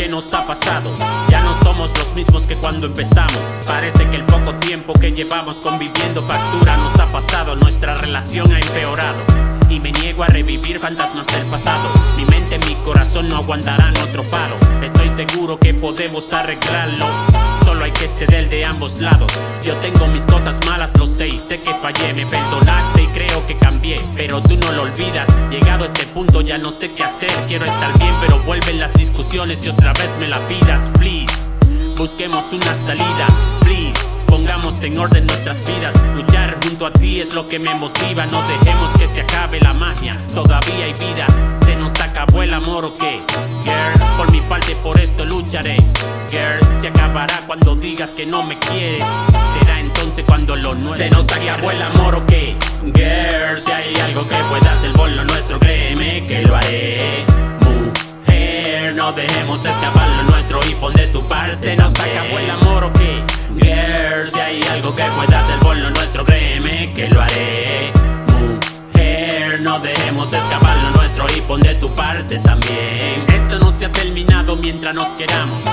que nos ha pasado. Ya no somos los mismos que cuando empezamos. Parece que el poco tiempo que llevamos conviviendo factura nos ha pasado. Nuestra relación ha empeorado. Y me niego a revivir fantasmas del pasado. Mi mente, mi corazón no aguantarán otro paro. Estoy seguro que podemos arreglarlo. Hay que ceder de ambos lados. Yo tengo mis cosas malas, lo sé y sé que fallé. Me perdonaste y creo que cambié, pero tú no lo olvidas. Llegado a este punto ya no sé qué hacer. Quiero estar bien, pero vuelven las discusiones y otra vez me la pidas, please. Busquemos una salida, please. Pongamos en orden nuestras vidas. Luchar junto a ti es lo que me motiva. No dejemos que se acabe la magia. Todavía hay vida. Se nos acabó el amor o qué? Girl, por mi parte por esto lucharé. Se acabará cuando digas que no me quieres. Será entonces cuando lo nuestro se nos acabó el amor o qué? Girl, si hay algo que pueda hacer por lo nuestro, créeme que lo haré. Mujer, no dejemos escapar lo nuestro y pon de tu par. Se nos acabó el amor o qué? Girl, si hay algo que pueda hacer por lo nuestro, créeme que lo haré. Mujer, no dejemos escapar lo nuestro y pon de tu parte también. Esto no se ha terminado mientras nos queramos.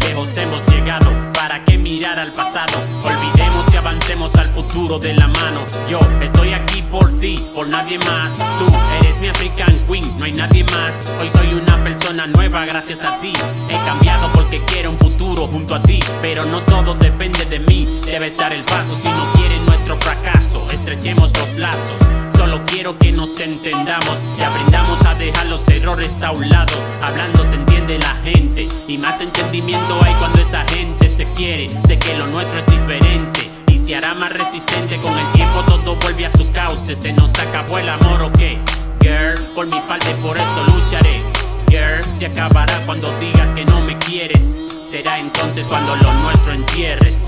Lejos hemos llegado. ¿Para qué mirar al pasado? Olvidemos y avancemos al futuro de la mano. Yo estoy aquí por ti, por nadie más. Tú eres mi African Queen, no hay nadie más. Hoy soy una persona nueva gracias a ti. He cambiado porque quiero un futuro junto a ti. Pero no todo depende de mí. Debe estar el paso si no quieren nuestro fracaso. Estrechemos los lazos. Solo quiero que nos entendamos y aprendamos a dejar los errores a un lado. Hablando se entiende la gente y más entendimiento hay cuando esa gente se quiere. Sé que lo nuestro es diferente y se hará más resistente. Con el tiempo todo vuelve a su cauce. Se nos acabó el amor o qué? Girl, por mi parte por esto lucharé. Girl, se acabará cuando digas que no me quieres. Será entonces cuando lo nuestro entierres.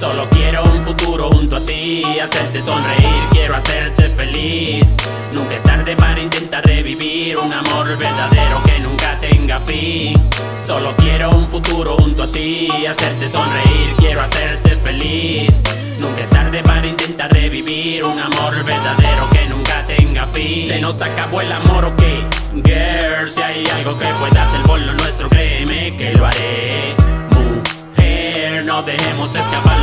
Solo quiero un futuro junto a ti, hacerte sonreír, quiero hacerte feliz. Nunca es tarde para intentar revivir un amor verdadero que nunca tenga fin. Solo quiero un futuro junto a ti, hacerte sonreír, quiero hacerte feliz. Nunca es tarde para intentar revivir un amor verdadero que nunca tenga fin. Se nos acabó el amor o qué? Girl, si hay algo que pueda hacer por lo nuestro, créeme que lo haré. Mujer, no dejemos escapar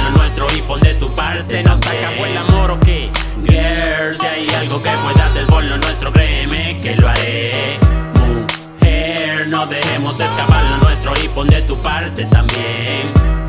y pon de tu par. Se nos acabó el amor o qué? Girl, si hay algo que pueda hacer por lo nuestro, créeme que lo haré. Mujer, no dejemos escapar lo nuestro y pon de tu parte también.